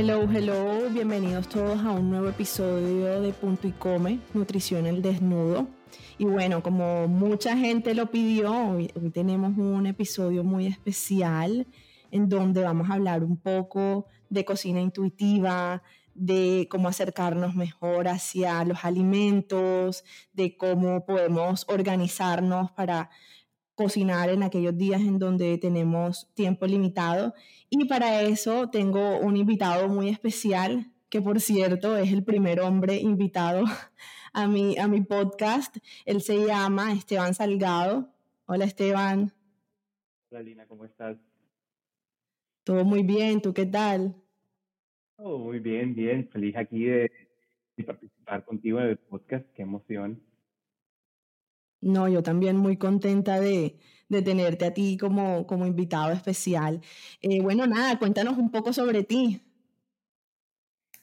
Hello, hello, bienvenidos todos a un nuevo episodio de Punto y Come, Nutrición el Desnudo. Y bueno, como mucha gente lo pidió, hoy, tenemos un episodio muy especial en donde vamos a hablar un poco de cocina intuitiva, de cómo acercarnos mejor hacia los alimentos, de cómo podemos organizarnos para cocinar en aquellos días en donde tenemos tiempo limitado. Y para eso tengo un invitado muy especial, que por cierto es el primer hombre invitado a mi, a mi podcast. Él se llama Esteban Salgado. Hola Esteban. Hola Lina, ¿cómo estás? Todo muy bien, ¿tú qué tal? Todo muy bien, bien. Feliz aquí de, de participar contigo en el podcast. Qué emoción. No, yo también muy contenta de, tenerte a ti como, como invitado especial. Eh, bueno, nada, cuéntanos un poco sobre ti.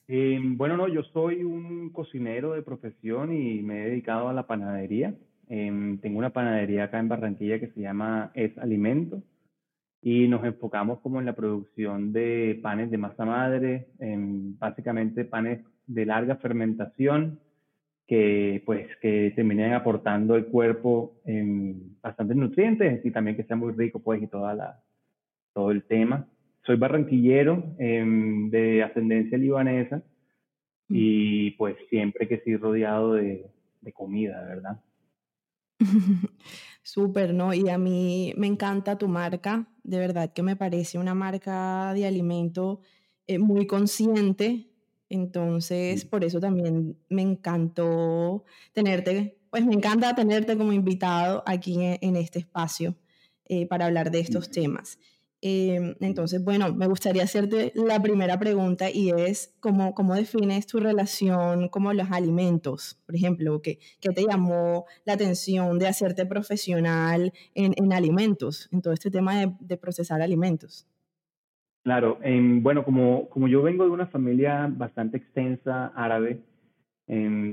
Eh, bueno, no, yo soy un cocinero de profesión y me he dedicado a la panadería. Em, tengo una panadería acá en Barranquilla que se llama Es Alimento y nos enfocamos como en la producción de panes de masa madre, básicamente panes de larga fermentación que pues que terminen aportando al cuerpo bastantes nutrientes y también que sea muy rico pues y toda la, todo el tema. Soy barranquillero em, de ascendencia libanesa y pues siempre que estoy rodeado de, de comida, ¿verdad? Súper, ¿no? Y a mí me encanta tu marca, de verdad que me parece una marca de alimento eh, muy consciente, entonces, por eso también me encantó tenerte, pues me encanta tenerte como invitado aquí en, este espacio eh, para hablar de estos temas. Em, entonces, bueno, me gustaría hacerte la primera pregunta y es cómo, cómo defines tu relación con los alimentos, por ejemplo, ¿qué, ¿qué, te llamó la atención de hacerte profesional en, en alimentos, en todo este tema de, de procesar alimentos? Claro, bueno, como, como yo vengo de una familia bastante extensa árabe,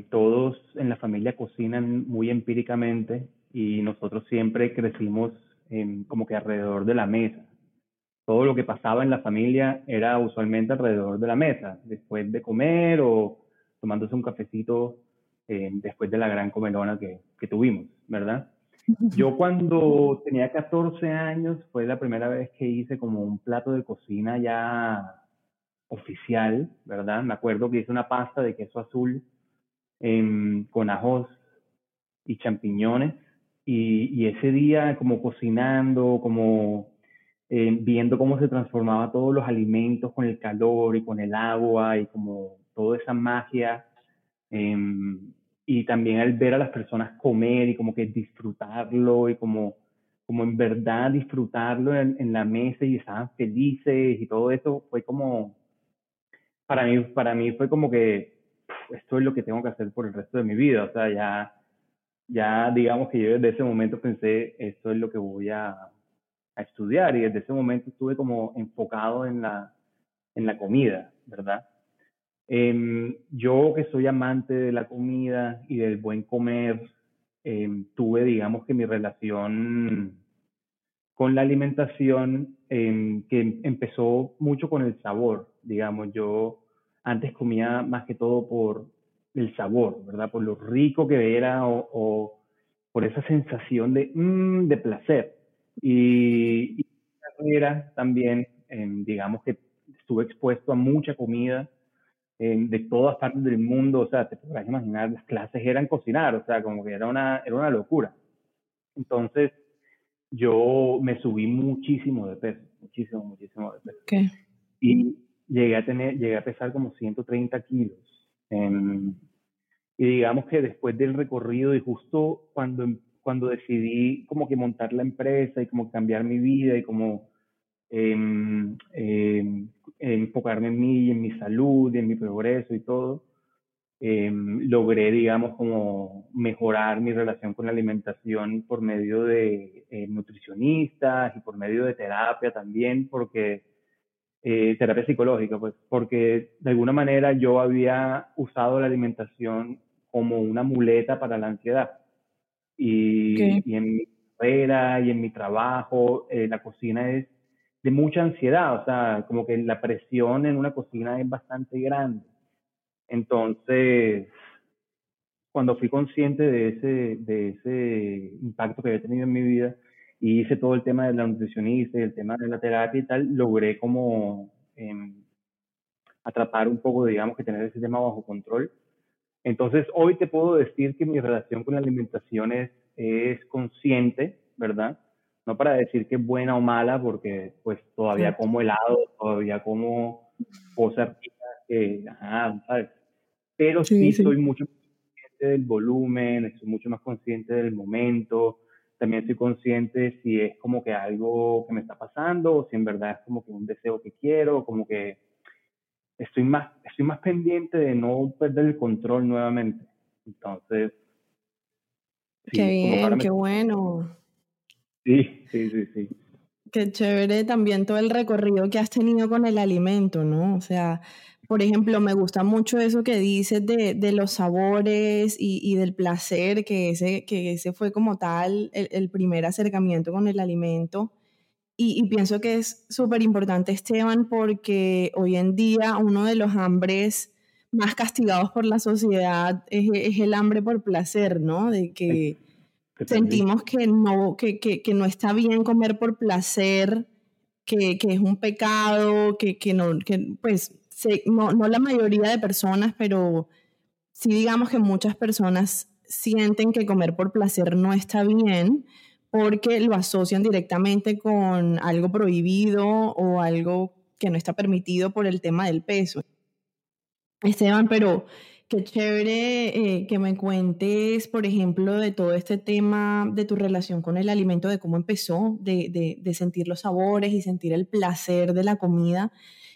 todos en la familia cocinan muy empíricamente y nosotros siempre crecimos como que alrededor de la mesa. Todo lo que pasaba en la familia era usualmente alrededor de la mesa, después de comer o tomándose un cafecito después de la gran comelona que tuvimos, ¿verdad? Yo cuando tenía 14 años fue la primera vez que hice como un plato de cocina ya oficial, ¿verdad? Me acuerdo que hice una pasta de queso azul con ajos y champiñones y, ese día como cocinando, como eh, viendo cómo se transformaba todos los alimentos con el calor y con el agua y como toda esa magia. Em, y también al ver a las personas comer y como que disfrutarlo y como, como en verdad disfrutarlo en, en la mesa y estaban felices y todo eso fue como, para mí, para mí fue como que esto es lo que tengo que hacer por el resto de mi vida, o sea, ya, ya digamos que yo desde ese momento pensé, esto es lo que voy a, a estudiar y desde ese momento estuve como enfocado en la, en la comida, ¿verdad? Em, yo que soy amante de la comida y del buen comer, em, tuve, digamos que mi relación con la alimentación em, que empezó mucho con el sabor, digamos, yo antes comía más que todo por el sabor, ¿verdad? Por lo rico que era o, por esa sensación de, mm, de placer. Y, y carrera también, digamos que estuve expuesto a mucha comida, de todas partes del mundo, o sea, te podrás imaginar, las clases eran cocinar, o sea, como que era una, era una locura. Entonces, yo me subí muchísimo de peso, muchísimo, muchísimo de peso. Y llegué a tener, llegué a pesar como 130 kilos. y digamos que después del recorrido y justo cuando, cuando decidí como que montar la empresa y como cambiar mi vida y como enfocarme en mí y en mi salud en mi progreso y todo, Em, logré, digamos, como mejorar mi relación con la alimentación por medio de eh, nutricionistas y por medio de terapia también, porque eh, terapia psicológica, pues, porque de alguna manera yo había usado la alimentación como una muleta para la ansiedad. Y, y en mi carrera y en mi trabajo, eh, la cocina es de mucha ansiedad, o sea, como que la presión en una cocina es bastante grande. Entonces, cuando fui consciente de ese, de ese impacto que había tenido en mi vida y hice todo el tema de la nutricionista y el tema de la terapia y tal, logré como em, atrapar un poco, digamos, que tener ese tema bajo control. Entonces, hoy te puedo decir que mi relación con la alimentación es, es consciente, ¿verdad? No para decir que es buena o mala, porque pues todavía como helado, todavía como cosas que, ajá, ¿sabes? pero sí, soy mucho más consciente del volumen, estoy mucho más consciente del momento, también soy consciente si es como que algo que me está pasando o si en verdad es como que un deseo que quiero, como que estoy más, estoy más pendiente de no perder el control nuevamente. Entonces... qué bien, qué bueno. Sí, sí, sí, sí. Qué chévere también todo el recorrido que has tenido con el alimento, ¿no? O sea, por ejemplo, me gusta mucho eso que dices de, de los sabores y, y, del placer, que ese, que ese fue como tal el, el primer acercamiento con el alimento. Y, y pienso que es súper importante, Esteban, porque hoy en día uno de los hambres más castigados por la sociedad es, es el hambre por placer, ¿no? De que sentimos que no, que, que, no está bien comer por placer, que, que es un pecado, que, que no, que pues no, no la mayoría de personas, pero sí digamos que muchas personas sienten que comer por placer no está bien porque lo asocian directamente con algo prohibido o algo que no está permitido por el tema del peso. Esteban, pero qué chévere eh, que me cuentes, por ejemplo, de todo este tema de tu relación con el alimento, de cómo empezó, de, de, de sentir los sabores y sentir el placer de la comida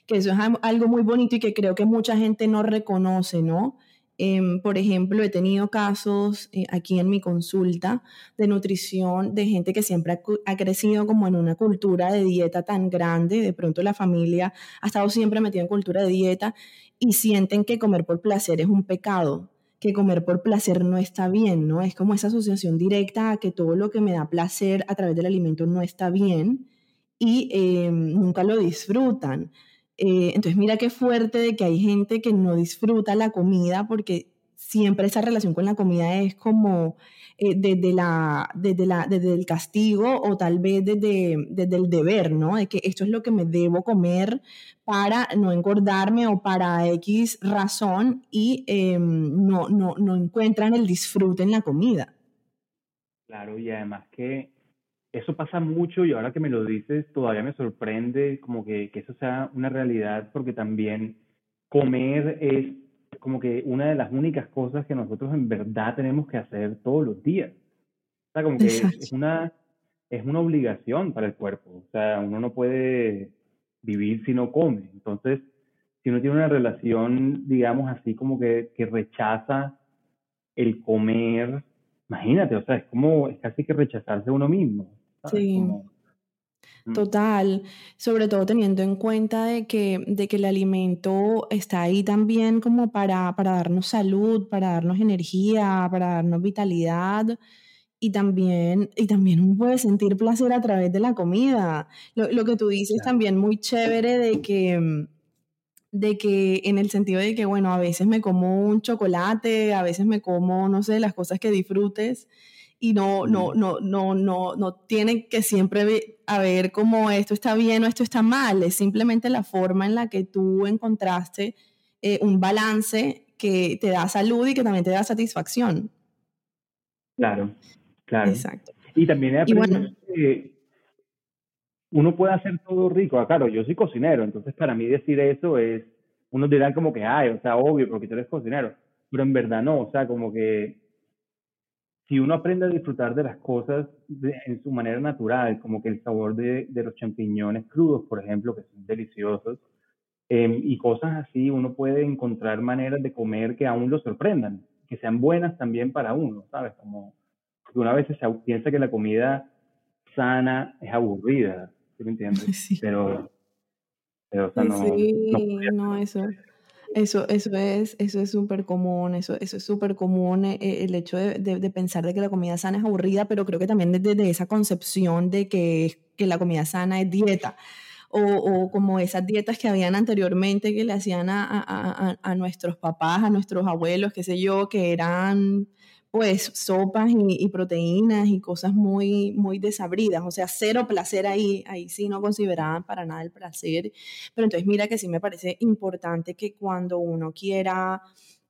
que eso es algo muy bonito y que creo que mucha gente no reconoce, ¿no? Em, por ejemplo, he tenido casos eh, aquí en mi consulta de nutrición de gente que siempre ha, crecido como en una cultura de dieta tan grande, de pronto la familia ha estado siempre metida en cultura de dieta y sienten que comer por placer es un pecado, que comer por placer no está bien, ¿no? Es como esa asociación directa a que todo lo que me da placer a través del alimento no está bien y eh, nunca lo disfrutan. Eh, entonces mira qué fuerte de que hay gente que no disfruta la comida porque siempre esa relación con la comida es como eh, desde, la, desde, la, desde el castigo o tal vez desde, desde el deber, ¿no? De que esto es lo que me debo comer para no engordarme o para X razón y eh, no, no, no encuentran el disfrute en la comida. Claro, y además que eso pasa mucho y ahora que me lo dices todavía me sorprende como que, que eso sea una realidad porque también comer es como que una de las únicas cosas que nosotros en verdad tenemos que hacer todos los días. O sea, como que es, una, es una obligación para el cuerpo. O sea, uno no puede vivir si no come. Entonces, si uno tiene una relación, digamos así, como que, que rechaza el comer, imagínate, o sea, es como, es casi que rechazarse a uno mismo. Sí. Mm. Total, sobre todo teniendo en cuenta de que, de que el alimento está ahí también como para, para darnos salud, para darnos energía, para darnos vitalidad y también, y también uno puede sentir placer a través de la comida. Lo, lo que tú dices también muy chévere de que, de que en el sentido de que, bueno, a veces me como un chocolate, a veces me como, no sé, las cosas que disfrutes y no, no, no, no, no, no tiene que siempre a ver cómo esto está bien o esto está mal, es simplemente la forma en la que tú encontraste eh, un balance que te da salud y que también te da satisfacción. Claro, claro. Exacto. Y también he bueno, que uno puede hacer todo rico. Ah, claro, yo soy cocinero, entonces para mí decir eso es, unos dirán como que, ay, o sea, obvio, porque tú eres cocinero, pero en verdad no, o sea, como que si uno aprende a disfrutar de las cosas de, en su manera natural, como que el sabor de, de, los champiñones crudos, por ejemplo, que son deliciosos, Em, y cosas así, uno puede encontrar maneras de comer que aún lo sorprendan, que sean buenas también para uno, ¿sabes? Como, porque una vez se piensa que la comida sana es aburrida, ¿sí me entiendes? Sí. Pero, pero o sea, no, Sí, no no, eso, eso, eso es, eso es súper común, eso, eso es súper común, eh, eh, el hecho de, de- pensar de que la comida sana es aburrida, pero creo que también desde de esa concepción de que, que la comida sana es dieta, o, o como esas dietas que habían anteriormente que le hacían a- a- a- a nuestros papás, a nuestros abuelos, qué sé yo, que eran pues sopas y, proteínas y cosas muy, muy desabridas, o sea, cero placer ahí, ahí sí no consideraban para nada el placer pero entonces mira que sí me parece importante que cuando uno quiera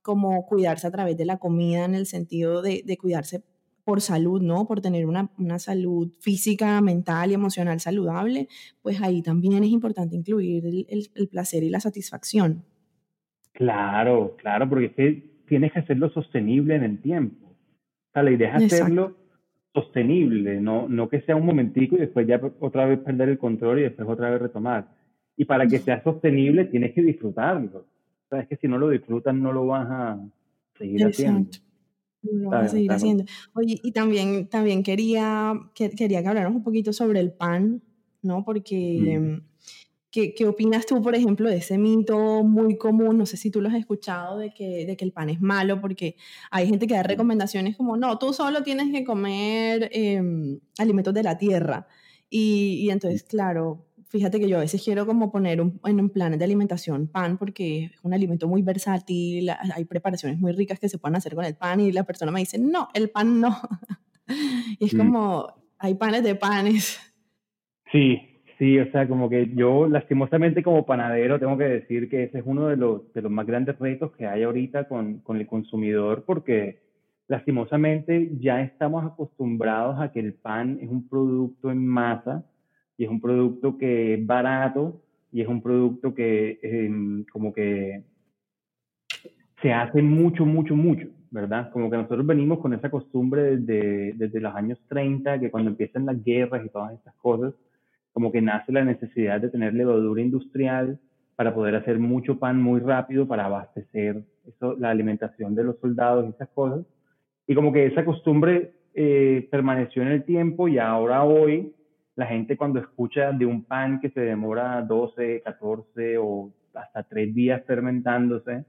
como cuidarse a través de la comida en el sentido de, cuidarse por salud, ¿no? Por tener una, una salud física, mental y emocional saludable, pues ahí también es importante incluir el, el- placer y la satisfacción. Claro, claro, porque es que tienes que hacerlo sostenible en el tiempo. Sea, la idea es Exacto, hacerlo sostenible, no, no que sea un momentico y después ya otra vez perder el control y después otra vez retomar. Y para que sea sostenible tienes que disfrutarlo. O sea, es que si no lo disfrutas no lo vas a seguir haciendo, exacto. Lo vas a seguir haciendo. Oye, y también, también quería, que- quería que habláramos un poquito sobre el pan, ¿no? Porque mm, ¿Qué, qué opinas tú, por ejemplo, de ese mito muy común? No sé si tú lo has escuchado, de que, de que el pan es malo, porque hay gente que da recomendaciones como, no, tú solo tienes que comer em, alimentos de la tierra. Y, y entonces, claro, fíjate que yo a veces quiero como poner un, en un planes de alimentación pan, porque es un alimento muy versátil, hay preparaciones muy ricas que se pueden hacer con el pan, y la persona me dice, no, el pan no. Y es mm. como, hay panes de panes. Sí, sí, o sea, como que yo lastimosamente como panadero tengo que decir que ese es uno de los, de los más grandes retos que hay ahorita con, con el consumidor porque lastimosamente ya estamos acostumbrados a que el pan es un producto en masa y es un producto que es barato y es un producto que em, como que se hace mucho, mucho, mucho, ¿verdad? Como que nosotros venimos con esa costumbre desde, desde los años 30, que cuando empiezan las guerras y todas estas cosas, como que nace la necesidad de tener levadura industrial para poder hacer mucho pan muy rápido para abastecer eso, la alimentación de los soldados y esas cosas. Y como que esa costumbre eh, permaneció en el tiempo y ahora hoy la gente cuando escucha de un pan que se demora 12, 14 o hasta 3 días fermentándose,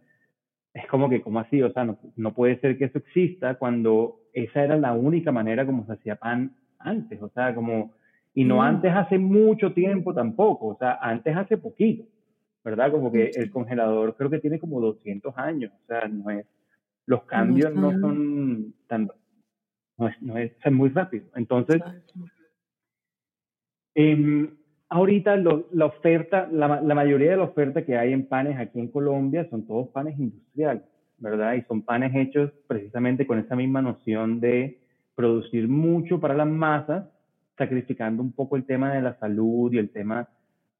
es como que, ¿cómo así? O sea, no, no puede ser que eso exista cuando esa era la única manera como se hacía pan antes, o sea, como, y no antes hace mucho tiempo tampoco, o sea, antes hace poquito, ¿verdad? Como que el congelador creo que tiene como 200 años, o sea, no es, los cambios no son tan, no es, no es, es muy rápido. Entonces, eh, ahorita lo, la oferta, la, la, mayoría de la oferta que hay en panes aquí en Colombia son todos panes industriales, ¿verdad? Y son panes hechos precisamente con esa misma noción de producir mucho para las masas, sacrificando un poco el tema de la salud y el tema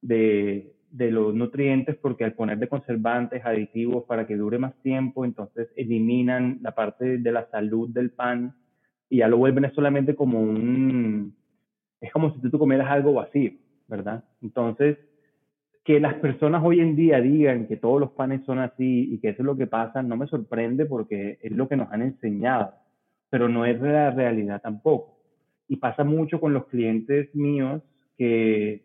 de, de los nutrientes, porque al poner de conservantes, aditivos para que dure más tiempo, entonces eliminan la parte de la salud del pan y ya lo vuelven solamente como un, es como si tú comieras algo vacío, ¿verdad? Entonces, que las personas hoy en día digan que todos los panes son así y que eso es lo que pasa, no me sorprende porque es lo que nos han enseñado, pero no es la realidad tampoco. Y pasa mucho con los clientes míos que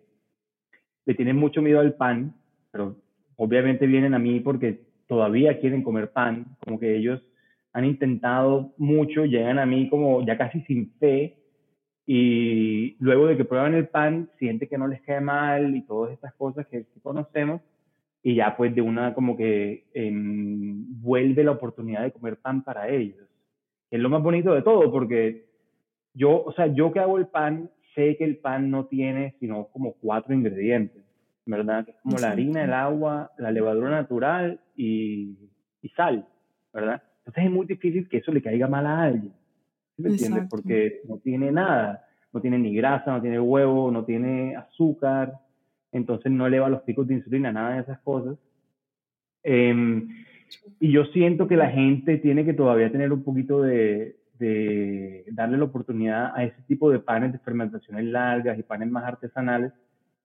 le tienen mucho miedo al pan, pero obviamente vienen a mí porque todavía quieren comer pan, como que ellos han intentado mucho, llegan a mí como ya casi sin fe y luego de que prueban el pan, siente que no les cae mal y todas estas cosas que conocemos, y ya pues de una como que eh, vuelve la oportunidad de comer pan para ellos. Es lo más bonito de todo, porque yo, o sea, yo que hago el pan, sé que el pan no tiene sino como cuatro ingredientes, ¿verdad? Que es como la harina, el agua, la levadura natural y, y sal, ¿verdad? Entonces es muy difícil que eso le caiga mal a alguien. ¿Sí me entiendes? Porque no tiene nada, no tiene ni grasa, no tiene huevo, no tiene azúcar, entonces no eleva los picos de insulina, nada de esas cosas. Eh, y yo siento que la gente tiene que todavía tener un poquito de, de darle la oportunidad a ese tipo de panes de fermentaciones largas y panes más artesanales,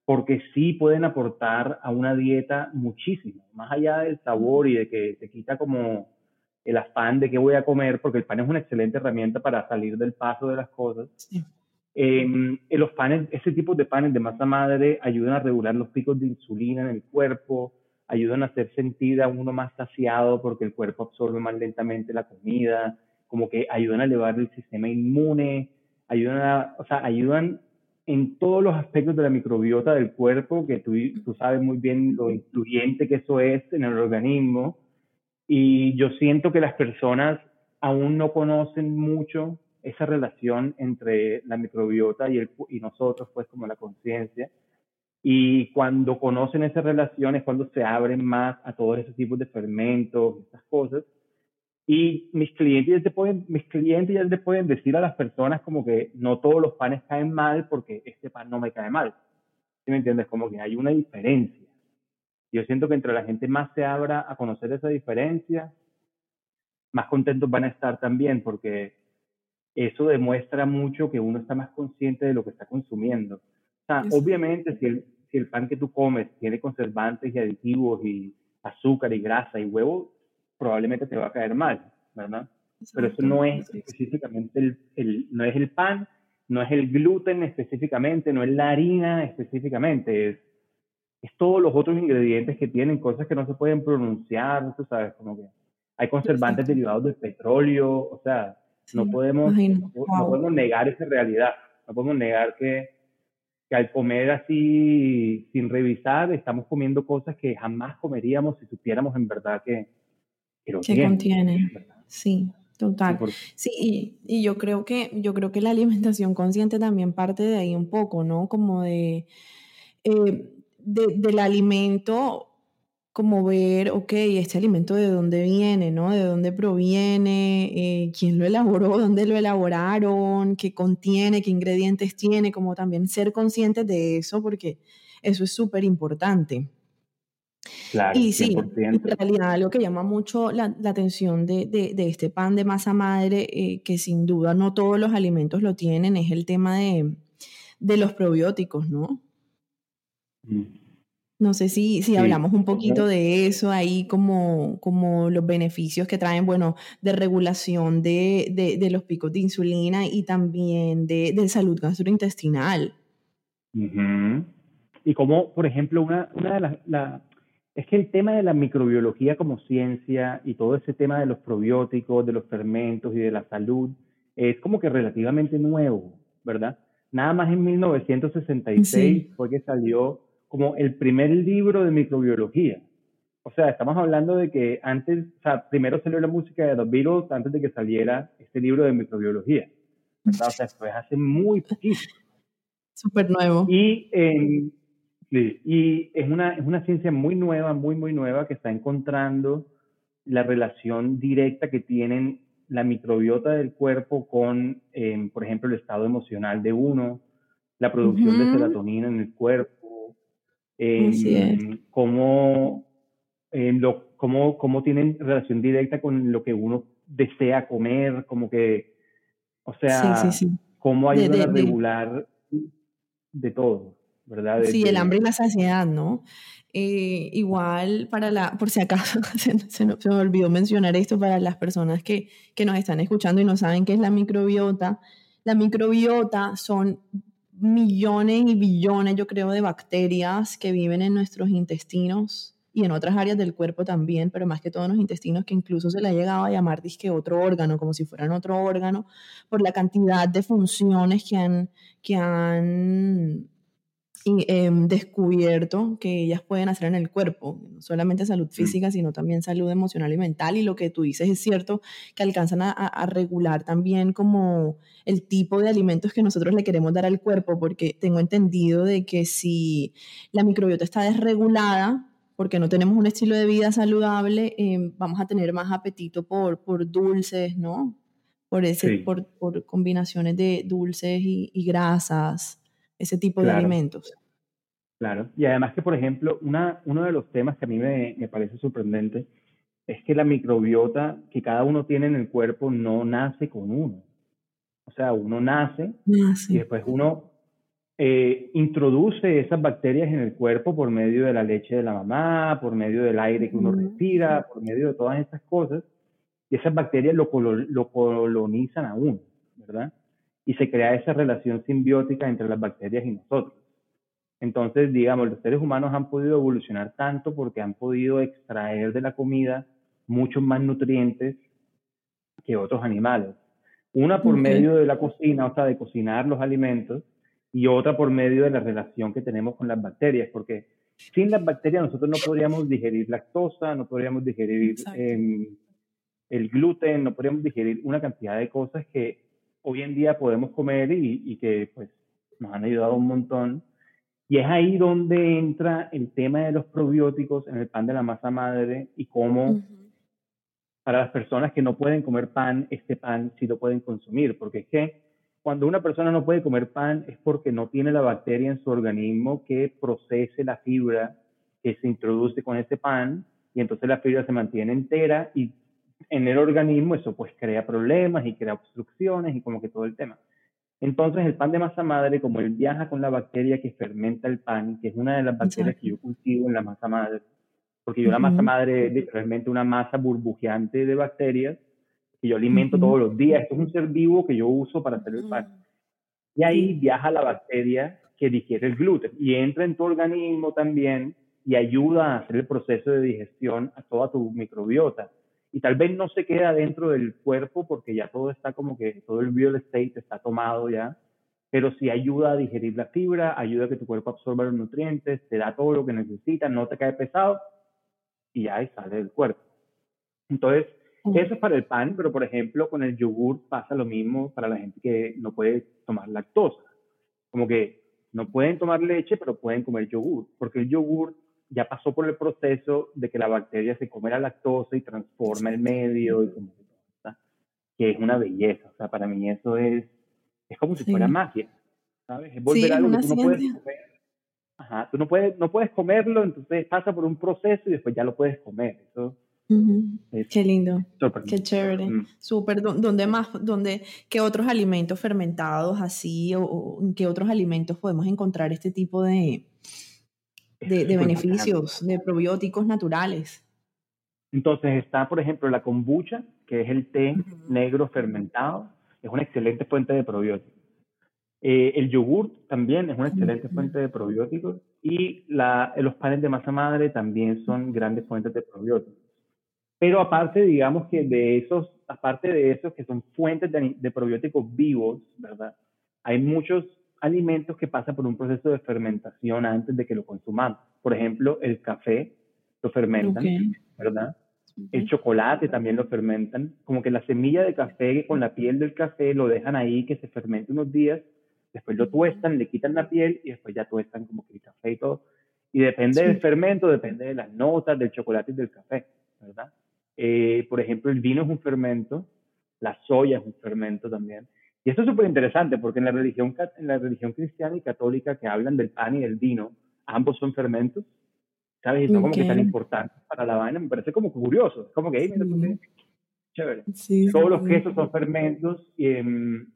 porque sí pueden aportar a una dieta muchísimo, más allá del sabor y de que te quita como el afán de qué voy a comer, porque el pan es una excelente herramienta para salir del paso de las cosas. Em, los panes, ese tipo de panes de masa madre ayudan a regular los picos de insulina en el cuerpo, ayudan a hacer sentir a uno más saciado porque el cuerpo absorbe más lentamente la comida, como que ayudan a elevar el sistema inmune, ayudan a, o sea, ayudan en todos los aspectos de la microbiota del cuerpo, que tú, tú sabes muy bien lo influyente que eso es en el organismo. Y yo siento que las personas aún no conocen mucho esa relación entre la microbiota y, el, y nosotros, pues como la conciencia. Y cuando conocen esa relación es cuando se abren más a todos esos tipos de fermentos, esas cosas. Y mis clientes, ya te pueden, mis clientes ya te pueden decir a las personas como que no todos los panes caen mal porque este pan no me cae mal. ¿Sí me entiendes? Como que hay una diferencia. Yo siento que entre la gente más se abra a conocer esa diferencia, más contentos van a estar también porque eso demuestra mucho que uno está más consciente de lo que está consumiendo. O sea, obviamente si el, si el pan que tú comes tiene conservantes y aditivos y azúcar y grasa y huevo, probablemente te va a caer mal, ¿verdad? Pero eso no es específicamente el, el, no es el pan, no es el gluten específicamente, no es la harina específicamente, es, es todos los otros ingredientes que tienen cosas que no se pueden pronunciar, tú sabes, como que hay conservantes derivados del petróleo, o sea, no, podemos, no, podemos negar esa realidad, no podemos negar que, que al comer así sin revisar estamos comiendo cosas que jamás comeríamos si supiéramos en verdad que, que contiene. Sí, total. Sí, y, yo creo que yo creo que la alimentación consciente también parte de ahí un poco, ¿no? Como de, eh, del alimento, como ver, ok, este alimento de dónde viene, ¿no? De dónde proviene, eh, quién lo elaboró, dónde lo elaboraron, qué contiene, qué ingredientes tiene, como también ser conscientes de eso, porque eso es súper importante y sí, en realidad lo que llama mucho la, atención de, de, este pan de masa madre, eh, que sin duda no todos los alimentos lo tienen, es el tema de, de los probióticos, ¿no? Mm. No sé si, si hablamos un poquito de eso ahí, como, como los beneficios que traen, bueno, de regulación de, de los picos de insulina y también de, salud gastrointestinal. Y como, por ejemplo, una, una de las, es que el tema de la microbiología como ciencia y todo ese tema de los probióticos, de los fermentos y de la salud es como que relativamente nuevo, ¿verdad? Nada más en 1966 fue que salió como el primer libro de microbiología. O sea, estamos hablando de que antes, o sea, primero salió la música de The Beatles antes de que saliera este libro de microbiología. ¿verdad? O sea, fue hace muy poquito. Súper nuevo. Y Sí, y es una, es una ciencia muy nueva, muy, muy nueva, que está encontrando la relación directa que tienen la microbiota del cuerpo con, em, por ejemplo, el estado emocional de uno, la producción de serotonina en el cuerpo, eh, cómo, lo, cómo, cómo, tienen relación directa con lo que uno desea comer, como que, o sea, cómo ayudan a regular de todo. Sí, el hambre y la saciedad, ¿no? Eh, igual, para la, por si acaso, se, me olvidó mencionar esto para las personas que, que nos están escuchando y no saben qué es la microbiota. La microbiota son millones y billones, yo creo, de bacterias que viven en nuestros intestinos y en otras áreas del cuerpo también, pero más que todo en los intestinos, que incluso se le ha llegado a llamar disque otro órgano, como si fueran otro órgano, por la cantidad de funciones que han, que han y, em, descubierto que ellas pueden hacer en el cuerpo, no solamente salud física, sino también salud emocional y mental. Y lo que tú dices es cierto, que alcanzan a, a, regular también como el tipo de alimentos que nosotros le queremos dar al cuerpo, porque tengo entendido de que si la microbiota está desregulada, porque no tenemos un estilo de vida saludable, em, vamos a tener más apetito por, por dulces, ¿no? Por, ese, por, por combinaciones de dulces y, y grasas ese tipo de alimentos. Claro, y además que, por ejemplo, una, uno de los temas que a mí me, me, parece sorprendente es que la microbiota que cada uno tiene en el cuerpo no nace con uno. O sea, uno nace y después uno eh, introduce esas bacterias en el cuerpo por medio de la leche de la mamá, por medio del aire que uno respira, por medio de todas estas cosas, y esas bacterias lo, lo colonizan a uno, ¿verdad? Y se crea esa relación simbiótica entre las bacterias y nosotros. Entonces, digamos, los seres humanos han podido evolucionar tanto porque han podido extraer de la comida muchos más nutrientes que otros animales. Una por medio de la cocina, o sea, de cocinar los alimentos, y otra por medio de la relación que tenemos con las bacterias, porque sin las bacterias nosotros no podríamos digerir lactosa, no podríamos digerir em, el gluten, no podríamos digerir una cantidad de cosas que hoy en día podemos comer y, y que pues nos han ayudado un montón. Y es ahí donde entra el tema de los probióticos en el pan de la masa madre y cómo para las personas que no pueden comer pan, este pan sí lo pueden consumir, porque es que cuando una persona no puede comer pan es porque no tiene la bacteria en su organismo que procese la fibra que se introduce con ese pan y entonces la fibra se mantiene entera y en el organismo eso pues crea problemas y crea obstrucciones y como que todo el tema. Entonces el pan de masa madre, como él viaja con la bacteria que fermenta el pan, que es una de las bacterias que yo cultivo en la masa madre, porque yo la masa madre es literalmente una masa burbujeante de bacterias que yo alimento todos los días. Esto es un ser vivo que yo uso para hacer el pan. Y ahí viaja la bacteria que digiere el gluten y entra en tu organismo también y ayuda a hacer el proceso de digestión a toda tu microbiota. Y tal vez no se queda dentro del cuerpo porque ya todo está como que todo el real estate está tomado ya, pero sí ayuda a digerir la fibra, ayuda a que tu cuerpo absorba los nutrientes, te da todo lo que necesita, no te cae pesado y ahí sale del cuerpo. Entonces, eso es para el pan, pero por ejemplo, con el yogur pasa lo mismo para la gente que no puede tomar lactosa. Como que no pueden tomar leche, pero pueden comer yogur, porque el yogur ya pasó por el proceso de que la bacteria se come la lactosa y transforma el medio, y como que es una belleza. O sea, para mí eso es, es como si fuera magia, ¿sabes? Es volver a algo que tú no puedes comer. Ajá, tú no puedes, no puedes comerlo, entonces pasa por un proceso y después ya lo puedes comer. Eso Qué lindo, qué chévere, mm. súper. ¿Dónde más, dónde, qué otros alimentos fermentados así o, qué otros alimentos podemos encontrar este tipo de, de, beneficios, de probióticos naturales? Entonces está, por ejemplo, la kombucha, que es el té negro fermentado, es una excelente fuente de probióticos. Eh, el yogur también es una excelente fuente de probióticos y la, los panes de masa madre también son grandes fuentes de probióticos. Pero aparte, digamos que de esos, aparte de esos que son fuentes de, probióticos vivos, ¿verdad? Hay muchos alimentos que pasan por un proceso de fermentación antes de que lo consumamos. Por ejemplo, el café lo fermentan, ¿verdad? El chocolate también lo fermentan. Como que la semilla de café con la piel del café lo dejan ahí que se fermente unos días, después lo tuestan, le quitan la piel y después ya tuestan como que el café y todo. Y depende del fermento, depende de las notas del chocolate y del café, ¿verdad? Eh, por ejemplo, el vino es un fermento, la soya es un fermento también. Y esto es súper interesante porque en la, religión, en la religión cristiana y católica que hablan del pan y del vino, ambos son fermentos, ¿sabes? Y son como que tan importantes para la vaina, me parece como curioso, es como que, hey, mira, chévere. Todos los quesos son fermentos y, em,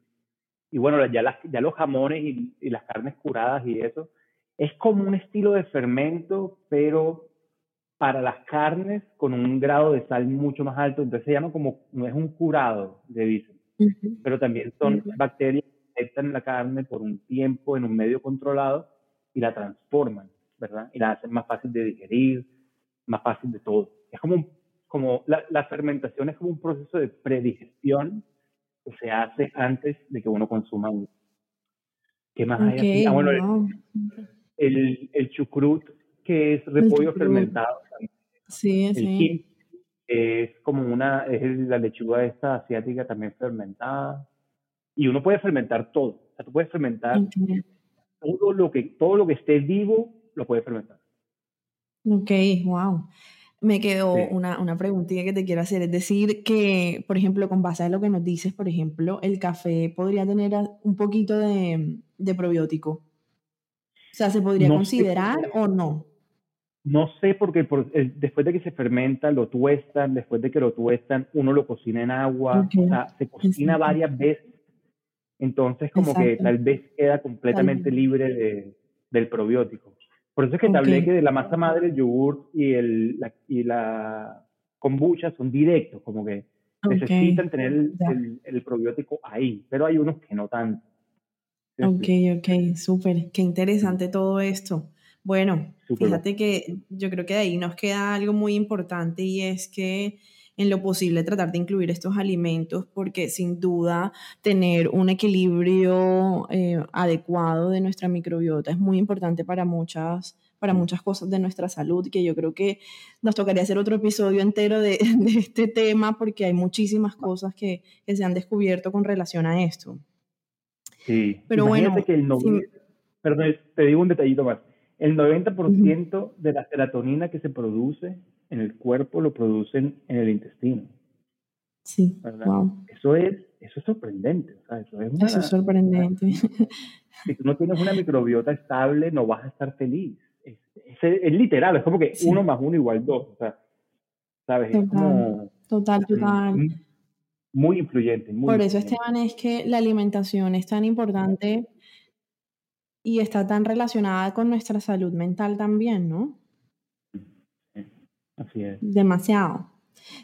y bueno, ya, las, ya los jamones y, y las carnes curadas y eso, es como un estilo de fermento, pero para las carnes con un grado de sal mucho más alto, entonces se llama como, no es un curado, le dicen, pero también son bacterias que afectan la carne por un tiempo en un medio controlado y la transforman, ¿verdad? Y la hacen más fácil de digerir, más fácil de todo. Es como, como la, fermentación es como un proceso de predigestión que se hace antes de que uno consuma ¿Qué más hay aquí? Ah, bueno, el, el, chucrut, que es repollo fermentado, Sí, sí. Es como una, es la lechuga esta asiática también fermentada. Y uno puede fermentar todo. O sea, tú puedes fermentar todo lo que, todo lo que esté vivo, lo puedes fermentar. Ok, wow. Me quedó una, una preguntita que te quiero hacer. Es decir, que, por ejemplo, con base a lo que nos dices, por ejemplo, el café podría tener un poquito de, de probiótico. O sea, ¿se podría considerar o no? No sé porque por, después de que se fermenta, lo tuestan, después de que lo tuestan, uno lo cocina en agua, o sea, se cocina varias veces. Entonces, como que tal vez queda completamente libre de, del probiótico. Por eso es que te hablé que de la masa madre, el yogur y, el, la, y la kombucha son directos, como que necesitan tener el, el, probiótico ahí, pero hay unos que no tanto. Ok, ok, súper, qué interesante todo esto. Bueno, fíjate que yo creo que de ahí nos queda algo muy importante y es que en lo posible tratar de incluir estos alimentos porque sin duda tener un equilibrio eh, adecuado de nuestra microbiota es muy importante para muchas para muchas cosas de nuestra salud, que yo creo que nos tocaría hacer otro episodio entero de, este tema porque hay muchísimas cosas que, se han descubierto con relación a esto. Sí, pero bueno, que el perdón, te digo un detallito más. El 90% de la serotonina que se produce en el cuerpo lo producen en el intestino. Sí, Eso es, eso es sorprendente. eso, es sorprendente. Si tú no tienes una microbiota estable, no vas a estar feliz. Es, es, literal, es como que uno más uno igual dos. O sea, ¿sabes? Total, es como, total, total. Muy, influyente. Por eso, Esteban, es que la alimentación es tan importante y está tan relacionada con nuestra salud mental también, ¿no? Así es. Demasiado.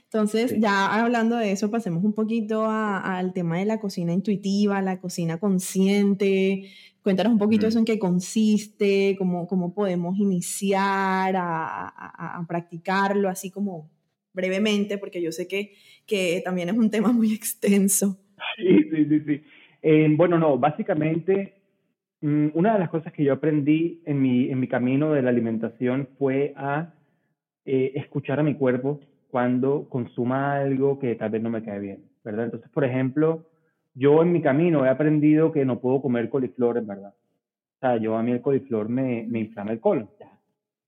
Entonces, ya hablando de eso, pasemos un poquito al tema de la cocina intuitiva, la cocina consciente. Cuéntanos un poquito eso en qué consiste, cómo, cómo podemos iniciar a, practicarlo, así como brevemente, porque yo sé que, que también es un tema muy extenso. Sí, sí, sí. sí. Eh, bueno, no, básicamente una de las cosas que yo aprendí en mi, en mi camino de la alimentación fue a eh, escuchar a mi cuerpo cuando consuma algo que tal vez no me cae bien, ¿verdad? Entonces, por ejemplo, yo en mi camino he aprendido que no puedo comer coliflor, en verdad. O sea, yo a mí el coliflor me, me inflama el colon, ya.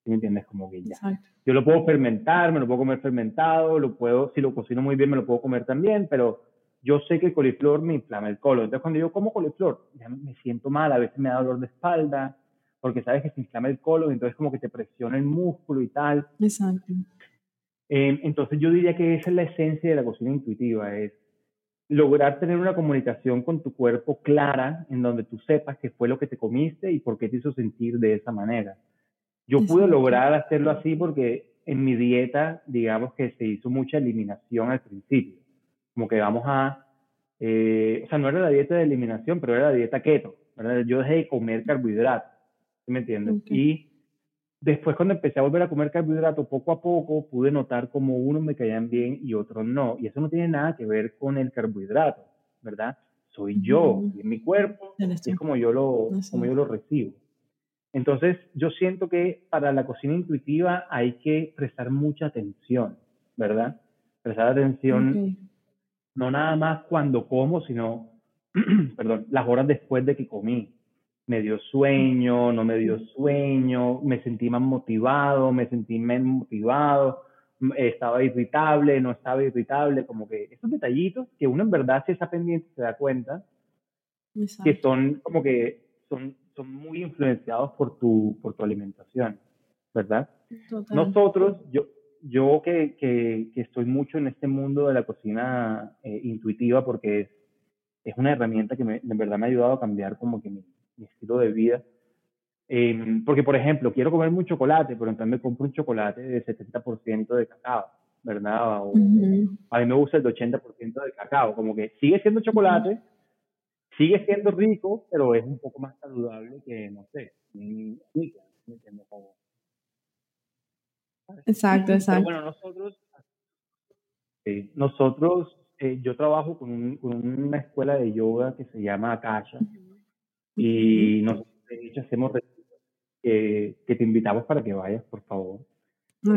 ¿Sí me entiendes? Como que ya. Yo lo puedo fermentar, me lo puedo comer fermentado, lo puedo, si lo cocino muy bien, me lo puedo comer también, pero yo sé que el coliflor me inflama el colon. Entonces, cuando yo como coliflor, ya me siento mal, a veces me da dolor de espalda, porque sabes que se inflama el colon, entonces como que te presiona el músculo y tal. Exacto. Eh, entonces yo diría que esa es la esencia de la cocina intuitiva, es lograr tener una comunicación con tu cuerpo clara, en donde tú sepas qué fue lo que te comiste y por qué te hizo sentir de esa manera. Yo pude lograr hacerlo así porque en mi dieta, digamos que se hizo mucha eliminación al principio. Como que vamos a, eh, o sea, no era la dieta de eliminación, pero era la dieta keto. ¿verdad? Yo dejé de comer carbohidratos me entiendes? Y después cuando empecé a volver a comer carbohidratos, poco a poco pude notar como unos me caían bien y otros no. Y eso no tiene nada que ver con el carbohidrato, ¿verdad? Soy yo, y en mi cuerpo, es como yo, lo, como yo lo recibo. Entonces, yo siento que para la cocina intuitiva hay que prestar mucha atención, ¿verdad? Prestar atención no nada más cuando como, sino, perdón, las horas después de que comí. Me dio sueño, no me dio sueño, me sentí más motivado, me sentí menos motivado, estaba irritable, no estaba irritable, como que esos detallitos que uno en verdad si está pendiente se da cuenta que son como que son, son muy influenciados por tu, por tu alimentación, ¿verdad? Nosotros, yo, yo que, que, que, estoy mucho en este mundo de la cocina eh, intuitiva porque es, es una herramienta que me, en verdad me ha ayudado a cambiar como que mi, mi estilo de vida. Em, porque, por ejemplo, quiero comer un chocolate, pero entonces me compro un chocolate de 70% de cacao, ¿verdad? O, A mí me gusta el de 80% de cacao, como que sigue siendo chocolate, sigue siendo rico, pero es un poco más saludable que, no sé, Exacto, exacto. bueno, nosotros, nosotros eh, yo trabajo con, con, una escuela de yoga que se llama Akasha. Y nosotros, de hecho, hacemos retiros que, te invitamos para que vayas, por favor.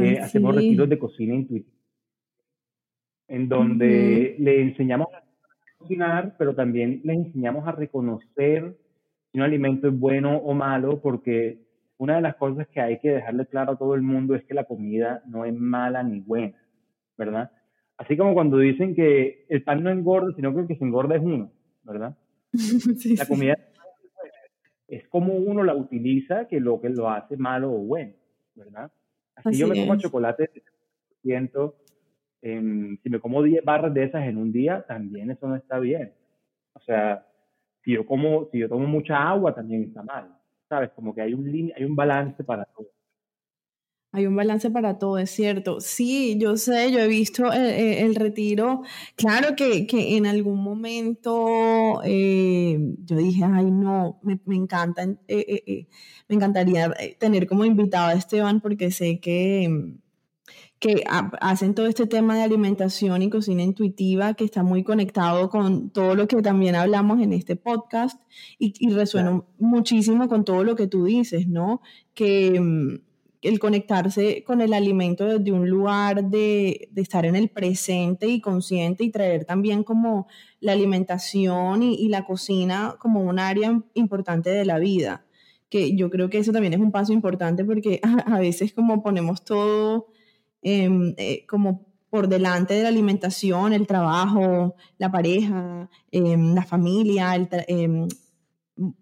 Eh, hacemos retiros de cocina intuitiva, en donde le enseñamos a cocinar, pero también le enseñamos a reconocer si un alimento es bueno o malo, porque una de las cosas que hay que dejarle claro a todo el mundo es que la comida no es mala ni buena, ¿verdad? Así como cuando dicen que el pan no engorda, sino que el que se engorda es uno, ¿verdad? la comida es como uno la utiliza que lo que lo hace malo o bueno, ¿verdad? Así, yo me como chocolate siento, si me como 10 barras de esas en un día, también eso no está bien. O sea, si yo como, si yo tomo mucha agua también está mal, ¿sabes? Como que hay un, hay un balance para todo. Hay un balance para todo, es cierto. Sí, yo sé, yo he visto el, retiro. Claro que, que, en algún momento eh, yo dije, ay, no, me, me encanta, eh, eh, me encantaría tener como invitado a Esteban porque sé que, que hacen todo este tema de alimentación y cocina intuitiva que está muy conectado con todo lo que también hablamos en este podcast y, y resuena muchísimo con todo lo que tú dices, ¿no? Que mm, el conectarse con el alimento desde un lugar de, estar en el presente y consciente y traer también como la alimentación y, la cocina como un área importante de la vida. Que yo creo que eso también es un paso importante porque a, veces como ponemos todo em, eh, como por delante de la alimentación, el trabajo, la pareja, em, la familia, em,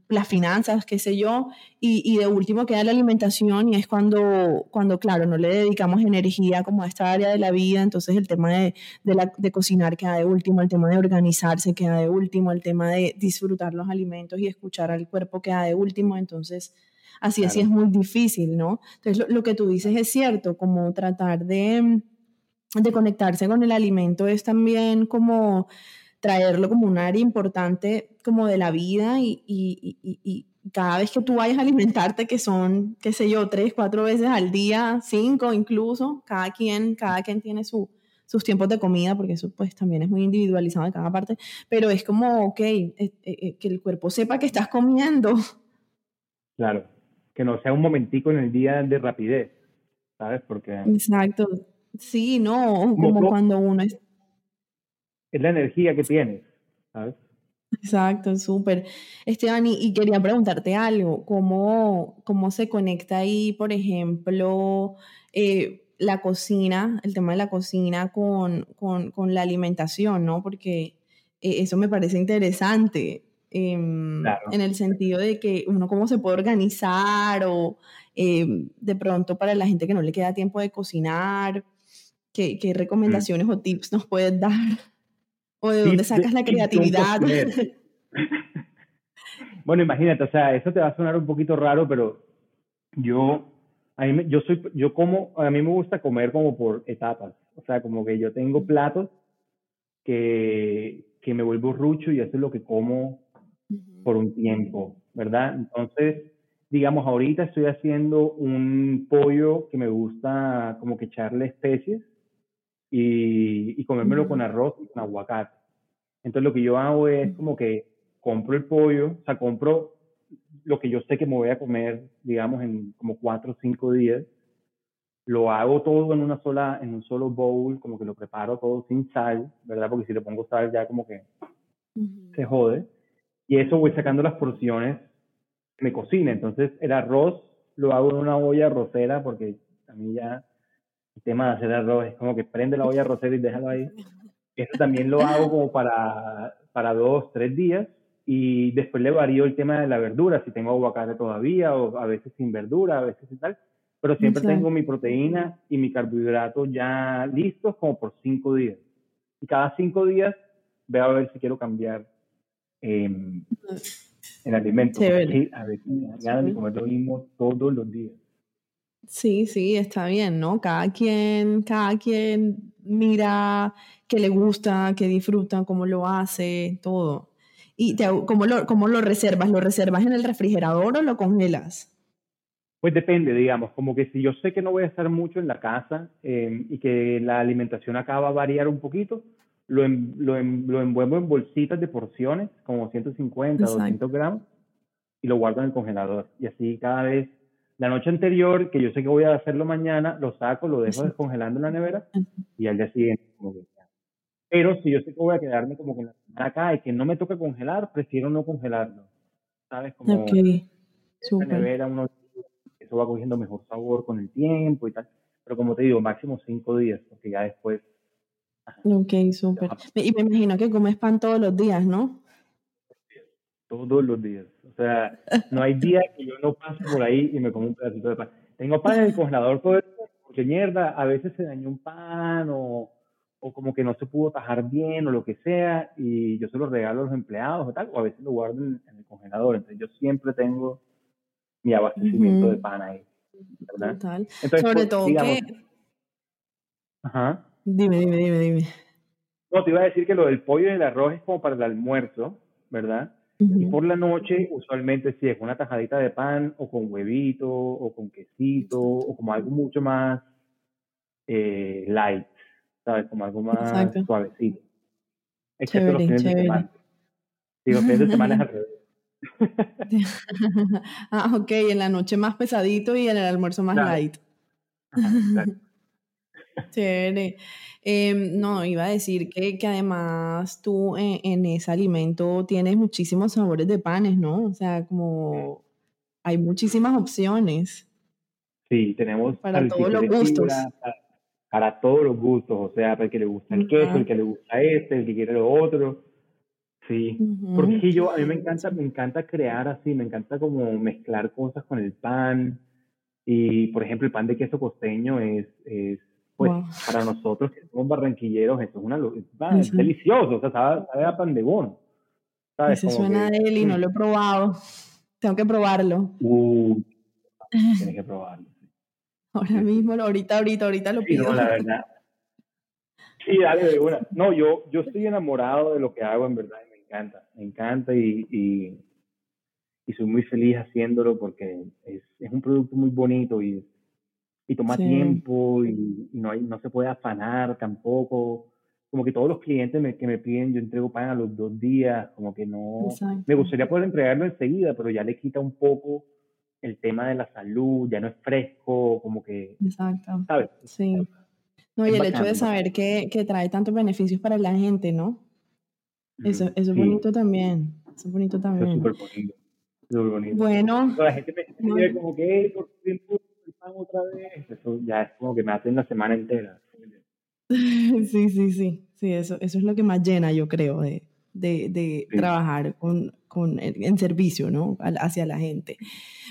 las finanzas, qué sé yo, y, de último queda la alimentación y es cuando, cuando, claro, no le dedicamos energía como a esta área de la vida, entonces el tema de, de, cocinar queda de último, el tema de organizarse queda de último, el tema de disfrutar los alimentos y escuchar al cuerpo queda de último, entonces así así es muy difícil, ¿no? Entonces lo, que tú dices es cierto, como tratar de, de conectarse con el alimento es también como traerlo como un área importante como de la vida y, y, y, cada vez que tú vayas a alimentarte, que son, qué sé yo, tres, cuatro veces al día, cinco incluso, cada quien, cada quien tiene su, sus tiempos de comida, porque eso pues también es muy individualizado en cada parte, pero es como, ok, eh, eh, eh, que el cuerpo sepa que estás comiendo. Claro, que no sea un momentico en el día de rapidez, ¿sabes? Porque... Exacto, sí, no, como cuando uno es es la energía que tienes, ¿sabes? Exacto, súper. Esteban, y, quería preguntarte algo, ¿cómo, cómo se conecta ahí, por ejemplo, eh, la cocina, el tema de la cocina con, con, la alimentación, ¿no? Porque eh, eso me parece interesante. Em, en el sentido de que uno cómo se puede organizar o em, de pronto para la gente que no le queda tiempo de cocinar, ¿qué, qué mm. recomendaciones o tips nos puedes dar? ¿O de dónde sacas la creatividad? bueno, imagínate, o sea, eso te va a sonar un poquito raro, pero yo, a mí, yo soy, yo como, a mí me gusta comer como por etapas. O sea, como que yo tengo platos que, que me vuelvo rucho y eso es lo que como por un tiempo, ¿verdad? Entonces, digamos, ahorita estoy haciendo un pollo que me gusta como que echarle especies y, y comérmelo con arroz y con aguacate. Entonces lo que yo hago es como que compro el pollo, o sea, compro lo que yo sé que me voy a comer, digamos, en como cuatro o cinco días, lo hago todo en una sola, en un solo bowl, como que lo preparo todo sin sal, ¿verdad? Porque si le pongo sal ya como que se jode. Y eso voy sacando las porciones me cocina. Entonces el arroz lo hago en una olla arrocera porque a mí ya el tema de hacer arroz es como que prende la olla arrocera y déjalo ahí. Eso también lo hago como para, para dos, tres días y después le varío el tema de la verdura, si tengo aguacate todavía o a veces sin verdura, a veces y tal, pero siempre tengo mi proteína y mi carbohidrato ya listos como por cinco días. Y cada cinco días veo a ver si quiero cambiar eh, el alimento. a ver, me comer lo mismo todos los días. Sí, sí, está bien, ¿no? Cada quien, cada quien mira qué le gusta, qué disfruta, cómo lo hace, todo. ¿Y cómo, lo, cómo lo reservas? ¿Lo reservas en el refrigerador o lo congelas? Pues depende, digamos, como que si yo sé que no voy a estar mucho en la casa em, y que la alimentación acaba a variar un poquito, lo, lo, lo, envuelvo en bolsitas de porciones, como 150, Exacto. 200 gramos, y lo guardo en el congelador. Y así cada vez la noche anterior, que yo sé que voy a hacerlo mañana, lo saco, lo dejo descongelando en la nevera y al día siguiente como que Pero si yo sé que voy a quedarme como en la semana acá y que no me toca congelar, prefiero no congelarlo. ¿Sabes? Como okay. en la nevera uno eso va cogiendo mejor sabor con el tiempo y tal. Pero como te digo, máximo cinco días, porque ya después... Ok, súper. Y me imagino que comes pan todos los días, ¿no? Todos los días. O sea, no hay día que yo no pase por ahí y me como un pedacito de pan. Tengo pan en el congelador todo el porque mierda, a veces se dañó un pan o, o como que no se pudo tajar bien o lo que sea, y yo se lo regalo a los empleados o tal, o a veces lo guardo en, el congelador. Entonces yo siempre tengo mi abastecimiento de pan ahí. ¿verdad? Entonces, Sobre pues, todo que... Ajá. Dime, dime, dime, dime. No, te iba a decir que lo del pollo y el arroz es como para el almuerzo, ¿verdad? Y por la noche, usualmente sí es una tajadita de pan o con huevito o con quesito o como algo mucho más eh, light. ¿sabes? Como algo más suavecito. Excepto los fines de semana. Sí, los fines de semana es al revés. ah, ok, en la noche más pesadito y en el almuerzo más light. Chévere. Em, no, iba a decir que, que además tú en, en, ese alimento tienes muchísimos sabores de panes, ¿no? O sea, como hay muchísimas opciones. Sí, tenemos para todos los gustos para todos los gustos, o sea, para el que le gusta el queso, el que le gusta este, el que quiere lo otro. Sí, porque yo, a mí me encanta, me encanta crear así, me encanta como mezclar cosas con el pan. Y, por ejemplo, el pan de queso costeño es, es pues, para nosotros que somos barranquilleros, eso es, una, es, delicioso, o sea, sabe, a pan de bono. ¿sabes? Se suena de él y no lo he probado. Tengo que probarlo. Uh, tienes que probarlo. Ahora mismo, ahorita, ahorita, ahorita lo pido. Sí, no, la verdad. Sí, dale de una. No, yo, yo estoy enamorado de lo que hago, en verdad, y me encanta. Me encanta y, y, y soy muy feliz haciéndolo porque es, es un producto muy bonito y, y toma tiempo y, y, no, hay, no se puede afanar tampoco. Como que todos los clientes me, que me piden, yo entrego pan a los dos días, como que no. Me gustaría poder entregarlo enseguida, pero ya le quita un poco el tema de la salud, ya no es fresco, como que... Exacto. ¿Sabes? Sí. No, y el hecho de saber que, que, trae tantos beneficios para la gente, ¿no? Eso, eso es bonito también. Eso es bonito también. es súper bonito. Súper bonito. Bueno. La gente me como que, ¿por pan otra vez? Eso ya es como que me hace una semana entera. Sí, sí, sí. Sí, eso, eso es lo que más llena, yo creo, de, de, de trabajar con, con, en servicio, ¿no? Hacia la gente.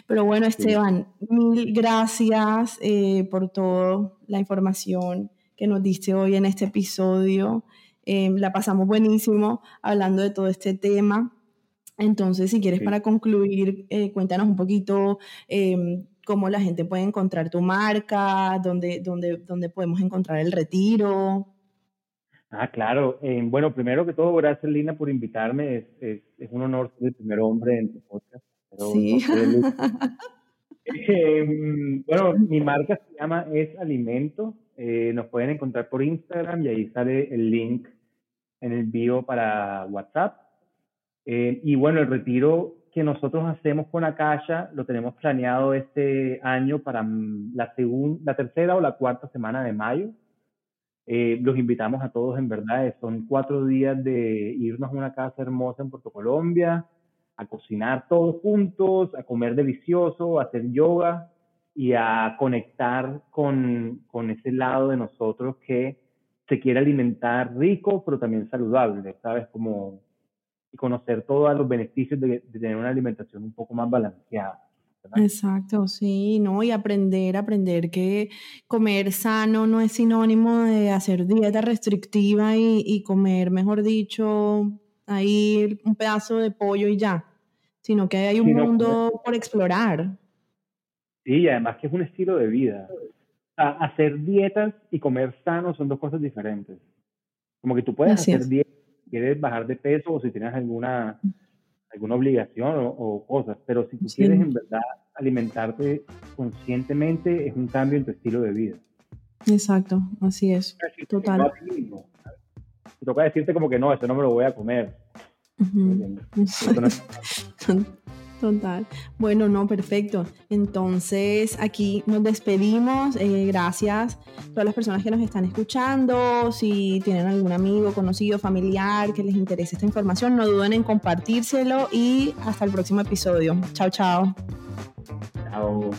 Pero bueno, Esteban, mil gracias eh, por toda la información que nos diste hoy en este episodio. Eh, la pasamos buenísimo hablando de todo este tema. Entonces, si quieres para concluir, eh, cuéntanos un poquito em, cómo la gente puede encontrar tu marca, dónde, dónde, dónde podemos encontrar el retiro. Ah, claro. bueno, primero que todo, gracias Lina por invitarme. Es, es, es un honor ser el primer hombre en tu podcast sí. Em, bueno, mi marca se llama Es Alimento. Eh, nos pueden encontrar por Instagram y ahí sale el link en el bio para WhatsApp. Eh, y bueno, el retiro que nosotros hacemos con Akasha lo tenemos planeado este año para mm, la, segunda, la tercera o la cuarta semana de mayo. Eh, los invitamos a todos, en verdad. Son cuatro días de irnos a una casa hermosa en Puerto Colombia, a cocinar todos juntos, a comer delicioso, a hacer yoga y a conectar con, con ese lado de nosotros que se quiere alimentar rico, pero también saludable, ¿sabes? Como y conocer todos los beneficios de, tener una alimentación un poco más balanceada. Exacto, sí, ¿no? Y aprender, aprender que comer sano no es sinónimo de hacer dieta restrictiva y, y comer, mejor dicho, ahí un pedazo de pollo y ya, sino que hay un mundo por explorar. Sí, y además que es un estilo de vida. hacer dietas y comer sano son dos cosas diferentes. Como que tú puedes hacer dietas, quieres bajar de peso o si tienes alguna, alguna obligación o, cosas, pero si tú quieres en verdad alimentarte conscientemente, es un cambio en tu estilo de vida. Exacto, así es. Total toca decirte como que no, eso no me lo voy a comer. Total. Bueno, no, perfecto. Entonces, aquí nos despedimos. Eh, gracias a todas las personas que nos están escuchando. Si tienen algún amigo, conocido, familiar que les interese esta información, no duden en compartírselo y hasta el próximo episodio. Chao, chao. Chao.